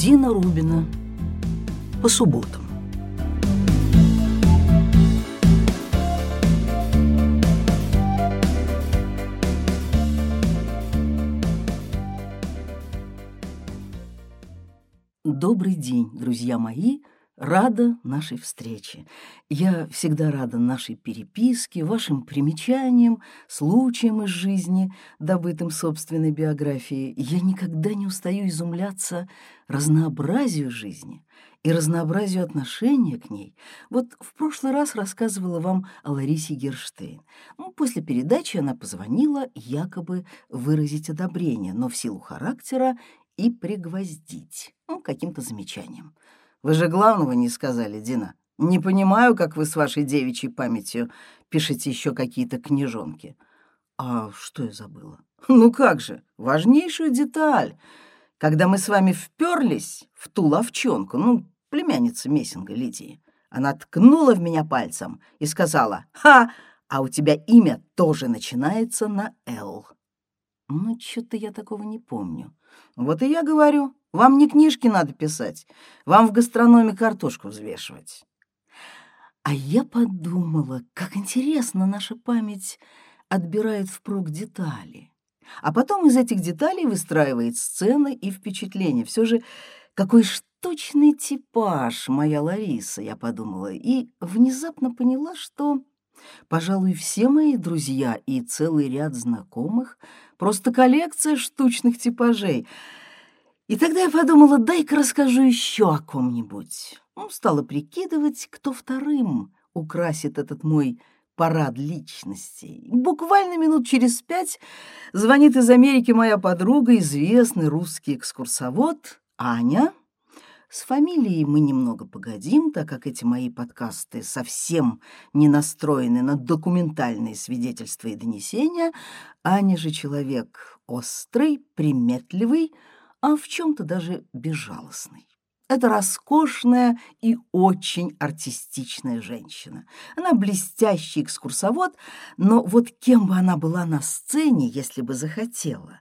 Дина Рубина. По субботам. Добрый день, друзья мои! Рада нашей встрече. Я всегда рада нашей переписке, вашим примечаниям, случаям из жизни, добытым собственной биографией. Я никогда не устаю изумляться разнообразию жизни и разнообразию отношения к ней. Вот в прошлый раз рассказывала вам о Ларисе Герштейн. Ну, после передачи она позвонила якобы выразить одобрение, но в силу характера и пригвоздить ну, каким-то замечанием. Вы же главного не сказали, Дина. Не понимаю, как вы с вашей девичьей памятью пишете еще какие-то книжонки. А что я забыла? Ну как же, важнейшую деталь. Когда мы с вами вперлись в ту ловчонку, ну, племянница Мессинга Лидии, она ткнула в меня пальцем и сказала, «Ха, а у тебя имя тоже начинается на «Л». Ну, что-то я такого не помню. Вот и я говорю, вам не книжки надо писать, вам в гастрономе картошку взвешивать. А я подумала, как интересно наша память отбирает впрок детали, а потом из этих деталей выстраивает сцены и впечатления. Все же какой штучный типаж моя Лариса, я подумала, и внезапно поняла, что, пожалуй, все мои друзья и целый ряд знакомых — просто коллекция штучных типажей — и тогда я подумала, дай-ка расскажу еще о ком-нибудь. Ну, стала прикидывать, кто вторым украсит этот мой парад личностей. Буквально минут через пять звонит из Америки моя подруга, известный русский экскурсовод Аня. С фамилией мы немного погодим, так как эти мои подкасты совсем не настроены на документальные свидетельства и донесения. Аня же человек острый, приметливый, а в чем-то даже безжалостный. Это роскошная и очень артистичная женщина. Она блестящий экскурсовод, но вот кем бы она была на сцене, если бы захотела?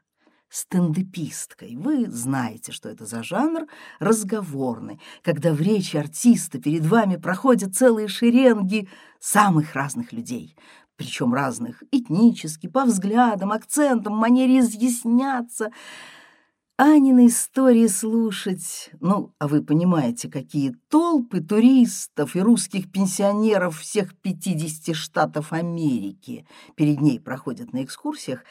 Стендеписткой. Вы знаете, что это за жанр разговорный, когда в речи артиста перед вами проходят целые шеренги самых разных людей, причем разных этнически, по взглядам, акцентам, манере изъясняться — Анины истории слушать, ну, а вы понимаете, какие толпы туристов и русских пенсионеров всех 50 штатов Америки перед ней проходят на экскурсиях,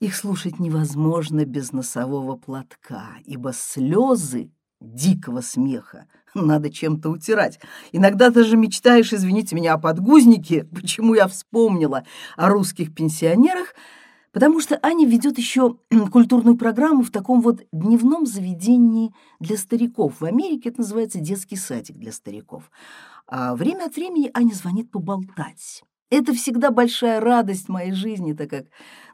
их слушать невозможно без носового платка, ибо слезы дикого смеха надо чем-то утирать. Иногда даже мечтаешь, извините меня, о подгузнике, почему я вспомнила о русских пенсионерах — потому что Аня ведет еще культурную программу в таком вот дневном заведении для стариков. В Америке это называется детский садик для стариков. А время от времени Аня звонит поболтать. Это всегда большая радость моей жизни, так как,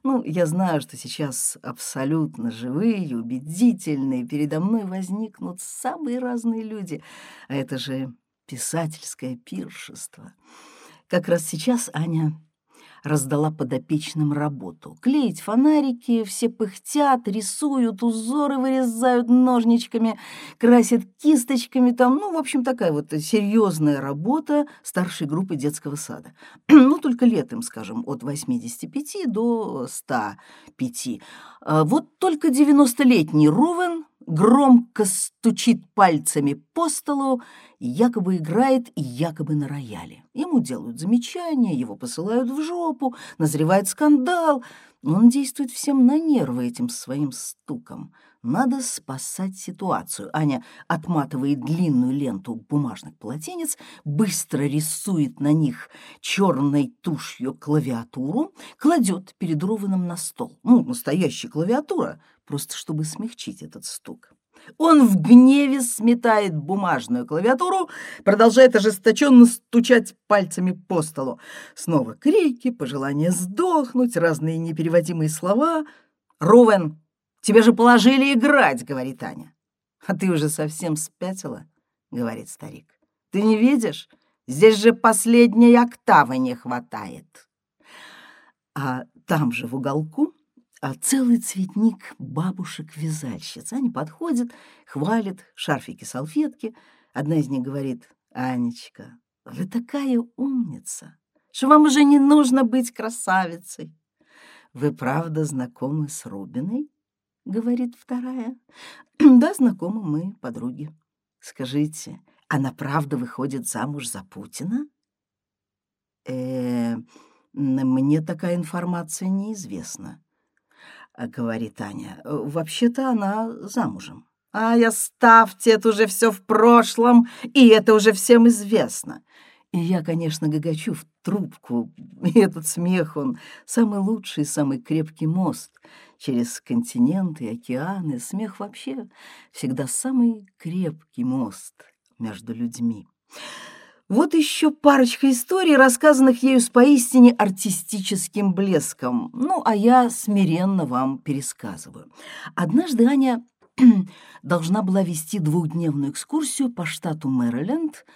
ну, я знаю, что сейчас абсолютно живые, убедительные, передо мной возникнут самые разные люди. А это же писательское пиршество. Как раз сейчас Аня раздала подопечным работу. Клеить фонарики, все пыхтят, рисуют, узоры вырезают ножничками, красят кисточками там. Ну, в общем, такая вот серьезная работа старшей группы детского сада. ну, только летом, скажем, от 85 до 105. А вот только 90-летний Ровен громко стучит пальцами по столу, якобы играет и якобы на рояле. Ему делают замечания, его посылают в жопу, назревает скандал. Он действует всем на нервы этим своим стуком. Надо спасать ситуацию. Аня отматывает длинную ленту бумажных полотенец, быстро рисует на них черной тушью клавиатуру, кладет перед Рованом на стол. Ну, настоящая клавиатура, просто чтобы смягчить этот стук. Он в гневе сметает бумажную клавиатуру, продолжает ожесточенно стучать пальцами по столу. Снова крики, пожелания сдохнуть, разные непереводимые слова. «Рувен, тебе же положили играть!» — говорит Аня. «А ты уже совсем спятила?» — говорит старик. «Ты не видишь? Здесь же последней октавы не хватает». А там же в уголку а целый цветник бабушек-вязальщиц. Они подходят, хвалят шарфики-салфетки. Одна из них говорит, «Анечка, вы такая умница, что вам уже не нужно быть красавицей». «Вы правда знакомы с Рубиной?» — говорит вторая. «Да, знакомы мы, подруги. Скажите, она правда выходит замуж за Путина?» э мне такая информация неизвестна», — говорит Аня. «Вообще-то она замужем». «Ай, оставьте, это уже все в прошлом, и это уже всем известно». И я, конечно, гагачу в трубку, и этот смех, он самый лучший, самый крепкий мост через континенты океаны. Смех вообще всегда самый крепкий мост между людьми. Вот еще парочка историй, рассказанных ею с поистине артистическим блеском. Ну, а я смиренно вам пересказываю. Однажды Аня должна была вести двухдневную экскурсию по штату Мэриленд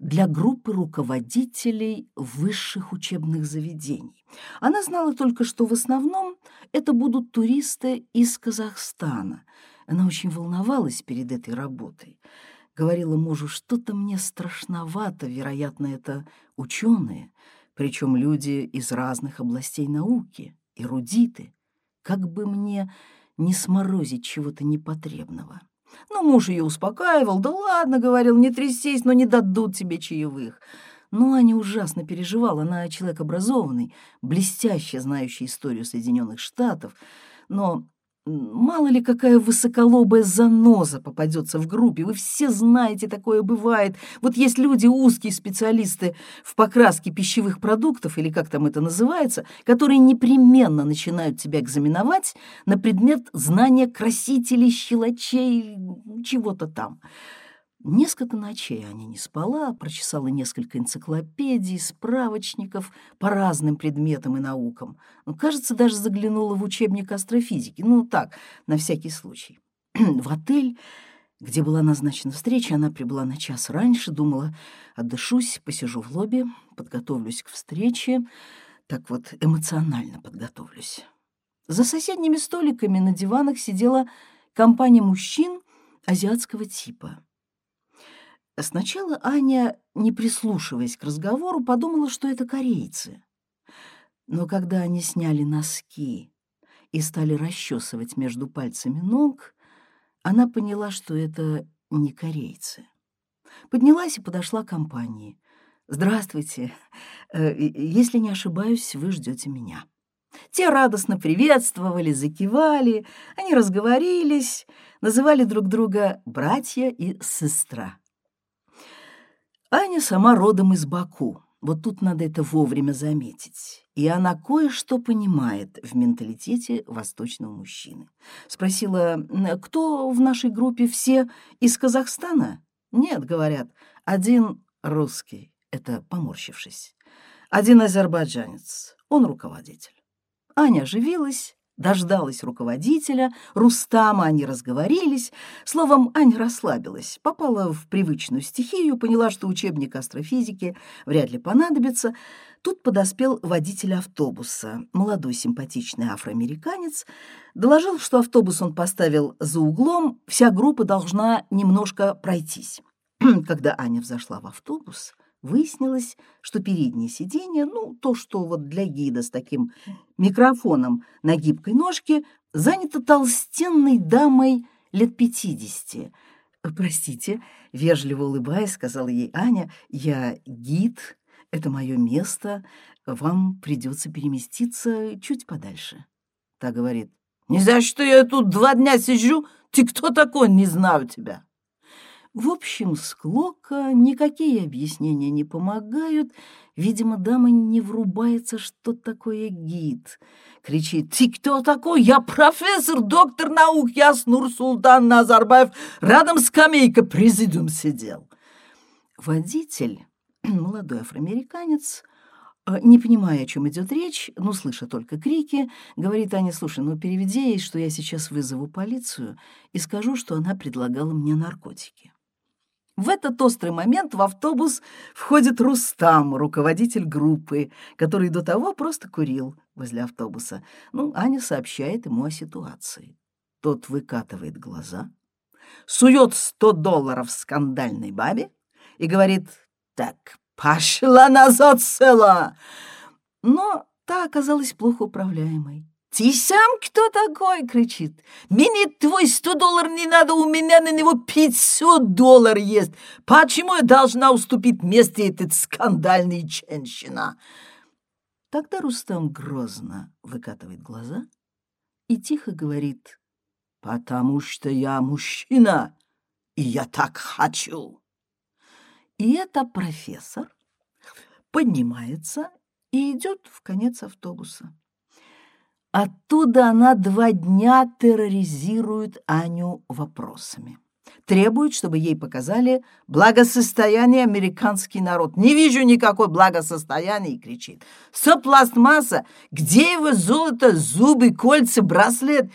для группы руководителей высших учебных заведений. Она знала только, что в основном это будут туристы из Казахстана. Она очень волновалась перед этой работой говорила мужу, что-то мне страшновато, вероятно, это ученые, причем люди из разных областей науки, эрудиты. Как бы мне не сморозить чего-то непотребного. Но муж ее успокаивал. «Да ладно, — говорил, — не трясись, но не дадут тебе чаевых». Но Аня ужасно переживала. Она человек образованный, блестяще знающий историю Соединенных Штатов. Но Мало ли какая высоколобая заноза попадется в группе. Вы все знаете, такое бывает. Вот есть люди, узкие специалисты в покраске пищевых продуктов, или как там это называется, которые непременно начинают тебя экзаменовать на предмет знания красителей, щелочей, чего-то там. Несколько ночей Аня не спала, прочесала несколько энциклопедий, справочников по разным предметам и наукам. Ну, кажется, даже заглянула в учебник астрофизики. Ну, так, на всякий случай. в отель, где была назначена встреча, она прибыла на час раньше, думала, отдышусь, посижу в лобби, подготовлюсь к встрече. Так вот, эмоционально подготовлюсь. За соседними столиками на диванах сидела компания мужчин азиатского типа — Сначала Аня, не прислушиваясь к разговору, подумала, что это корейцы. Но когда они сняли носки и стали расчесывать между пальцами ног, она поняла, что это не корейцы. Поднялась и подошла к компании. «Здравствуйте. Э, если не ошибаюсь, вы ждете меня». Те радостно приветствовали, закивали, они разговорились, называли друг друга братья и сестра. Аня сама родом из Баку. Вот тут надо это вовремя заметить. И она кое-что понимает в менталитете восточного мужчины. Спросила, кто в нашей группе все из Казахстана? Нет, говорят, один русский, это поморщившись. Один азербайджанец, он руководитель. Аня оживилась, Дождалась руководителя, Рустама, они разговорились. Словом, Аня расслабилась, попала в привычную стихию, поняла, что учебник астрофизики вряд ли понадобится. Тут подоспел водитель автобуса, молодой симпатичный афроамериканец, доложил, что автобус он поставил за углом, вся группа должна немножко пройтись. Когда Аня взошла в автобус, Выяснилось, что переднее сиденье, ну, то, что вот для гида с таким микрофоном на гибкой ножке, занято толстенной дамой лет пятидесяти. «Простите», — вежливо улыбаясь, сказала ей Аня, «я гид, это мое место, вам придется переместиться чуть подальше». Та говорит, «Не за что я тут два дня сижу, ты кто такой, не знаю тебя». В общем, склока, никакие объяснения не помогают. Видимо, дама не врубается, что такое гид. Кричит, «Ты кто такой? Я профессор, доктор наук, я Снур Султан Назарбаев, рядом скамейка, президиум сидел». Водитель, молодой афроамериканец, э, не понимая, о чем идет речь, но слыша только крики, говорит Аня, слушай, ну переведи ей, что я сейчас вызову полицию и скажу, что она предлагала мне наркотики. В этот острый момент в автобус входит Рустам, руководитель группы, который до того просто курил возле автобуса. Ну, Аня сообщает ему о ситуации. Тот выкатывает глаза, сует сто долларов скандальной бабе и говорит «Так, пошла назад села!» Но та оказалась плохо управляемой. «Ты сам кто такой?» — кричит. «Мне твой сто долларов не надо, у меня на него пятьсот долларов есть. Почему я должна уступить место этой скандальной женщина?» Тогда Рустам грозно выкатывает глаза и тихо говорит, «Потому что я мужчина, и я так хочу». И это профессор поднимается и идет в конец автобуса. Оттуда она два дня терроризирует Аню вопросами. Требует, чтобы ей показали благосостояние американский народ. «Не вижу никакой благосостояния!» — кричит. «Все пластмасса! Где его золото, зубы, кольца, браслет?»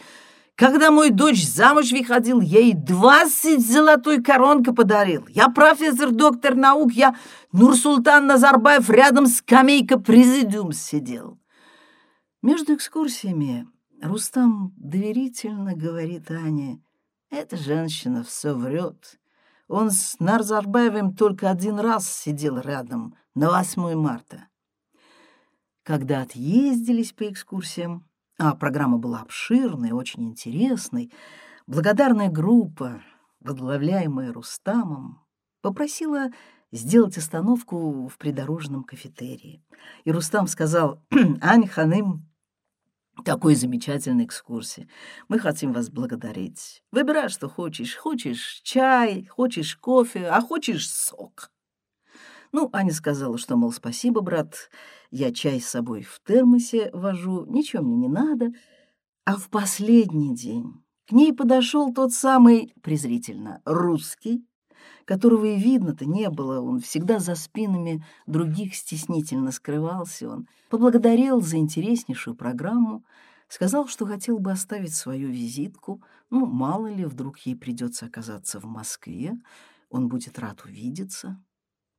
Когда мой дочь замуж выходил, ей двадцать золотой коронка подарил. Я профессор, доктор наук, я Нурсултан Назарбаев рядом с скамейка президиум сидел. Между экскурсиями Рустам доверительно говорит Ане, «Эта женщина все врет. Он с Нарзарбаевым только один раз сидел рядом, на 8 марта». Когда отъездились по экскурсиям, а программа была обширной, очень интересной, благодарная группа, возглавляемая Рустамом, попросила сделать остановку в придорожном кафетерии. И Рустам сказал, «Ань Ханым, такой замечательной экскурсии. Мы хотим вас благодарить. Выбирай, что хочешь. Хочешь чай, хочешь кофе, а хочешь сок. Ну, Аня сказала, что, мол, спасибо, брат, я чай с собой в термосе вожу, ничего мне не надо. А в последний день к ней подошел тот самый, презрительно, русский, которого и видно-то не было, он всегда за спинами других стеснительно скрывался, он поблагодарил за интереснейшую программу, сказал, что хотел бы оставить свою визитку, ну, мало ли, вдруг ей придется оказаться в Москве, он будет рад увидеться.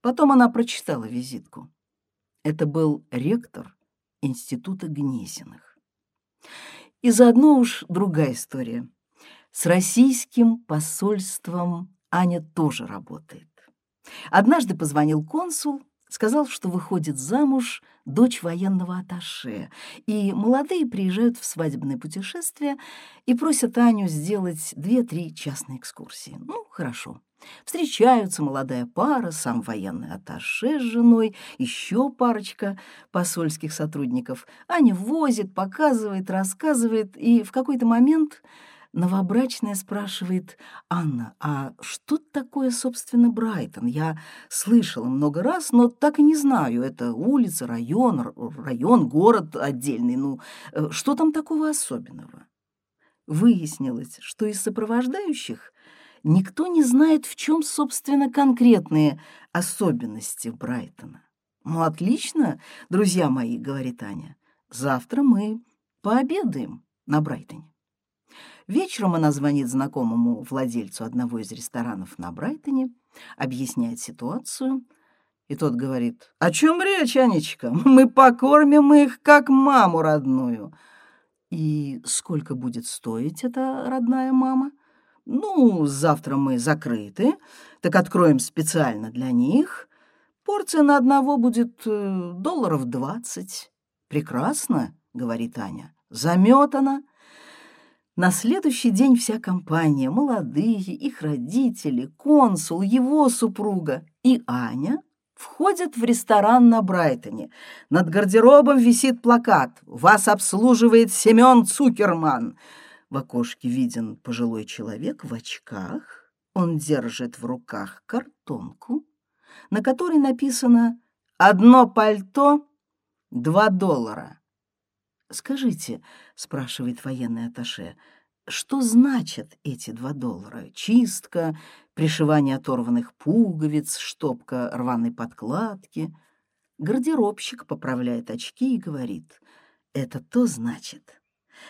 Потом она прочитала визитку. Это был ректор Института Гнесиных. И заодно уж другая история. С российским посольством Аня тоже работает. Однажды позвонил консул, сказал, что выходит замуж дочь военного атташе, и молодые приезжают в свадебное путешествие и просят Аню сделать две-три частные экскурсии. Ну, хорошо. Встречаются молодая пара, сам военный атташе с женой, еще парочка посольских сотрудников. Аня возит, показывает, рассказывает, и в какой-то момент Новобрачная спрашивает, «Анна, а что такое, собственно, Брайтон? Я слышала много раз, но так и не знаю. Это улица, район, район, город отдельный. Ну, э, что там такого особенного?» Выяснилось, что из сопровождающих никто не знает, в чем, собственно, конкретные особенности Брайтона. «Ну, отлично, друзья мои», — говорит Аня. «Завтра мы пообедаем на Брайтоне». Вечером она звонит знакомому владельцу одного из ресторанов на Брайтоне, объясняет ситуацию, и тот говорит, «О чем речь, Анечка? Мы покормим их, как маму родную». «И сколько будет стоить эта родная мама?» «Ну, завтра мы закрыты, так откроем специально для них. Порция на одного будет э, долларов двадцать». «Прекрасно», — говорит Аня, — «заметана». На следующий день вся компания, молодые, их родители, консул, его супруга и Аня входят в ресторан на Брайтоне. Над гардеробом висит плакат «Вас обслуживает Семен Цукерман». В окошке виден пожилой человек в очках. Он держит в руках картонку, на которой написано «Одно пальто, два доллара». «Скажите», — спрашивает военный аташе, — «что значат эти два доллара? Чистка, пришивание оторванных пуговиц, штопка рваной подкладки?» Гардеробщик поправляет очки и говорит, «Это то значит,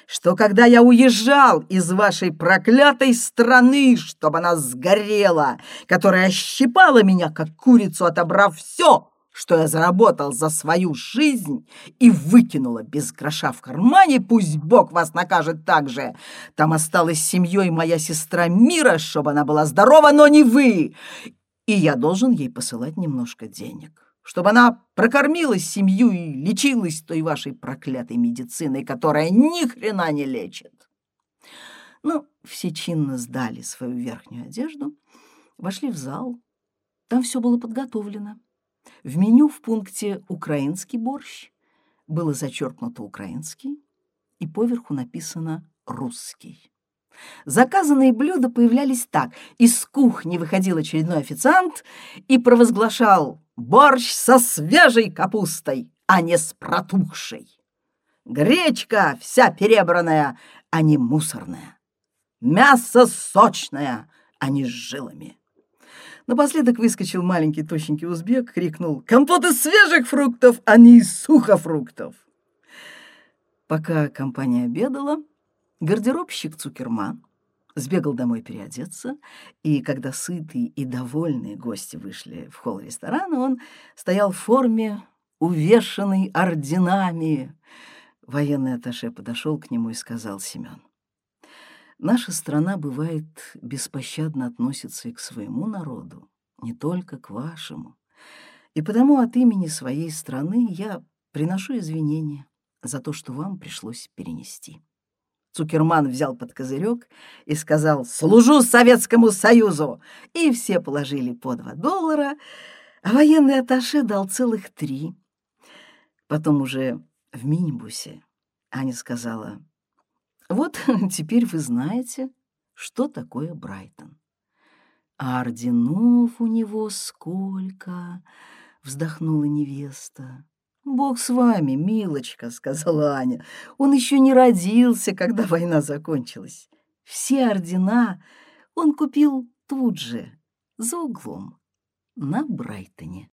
что когда я уезжал из вашей проклятой страны, чтобы она сгорела, которая щипала меня, как курицу, отобрав все, что я заработал за свою жизнь и выкинула без гроша в кармане, пусть Бог вас накажет так же. Там осталась семьей моя сестра Мира, чтобы она была здорова, но не вы. И я должен ей посылать немножко денег, чтобы она прокормила семью и лечилась той вашей проклятой медициной, которая ни хрена не лечит. Ну, все чинно сдали свою верхнюю одежду, вошли в зал. Там все было подготовлено. В меню в пункте «Украинский борщ» было зачеркнуто «Украинский» и поверху написано «Русский». Заказанные блюда появлялись так. Из кухни выходил очередной официант и провозглашал «Борщ со свежей капустой, а не с протухшей! Гречка вся перебранная, а не мусорная! Мясо сочное, а не с жилами!» Напоследок выскочил маленький тощенький узбек, крикнул «Компот из свежих фруктов, а не из сухофруктов!» Пока компания обедала, гардеробщик Цукерман сбегал домой переодеться, и когда сытые и довольные гости вышли в холл ресторана, он стоял в форме, увешанный орденами. Военный атташе подошел к нему и сказал Семен, Наша страна, бывает, беспощадно относится и к своему народу, не только к вашему. И потому от имени своей страны я приношу извинения за то, что вам пришлось перенести. Цукерман взял под козырек и сказал «Служу Советскому Союзу!» И все положили по два доллара, а военный атташе дал целых три. Потом уже в минибусе Аня сказала вот теперь вы знаете, что такое Брайтон. А орденов у него сколько, вздохнула невеста. «Бог с вами, милочка», — сказала Аня. «Он еще не родился, когда война закончилась. Все ордена он купил тут же, за углом, на Брайтоне».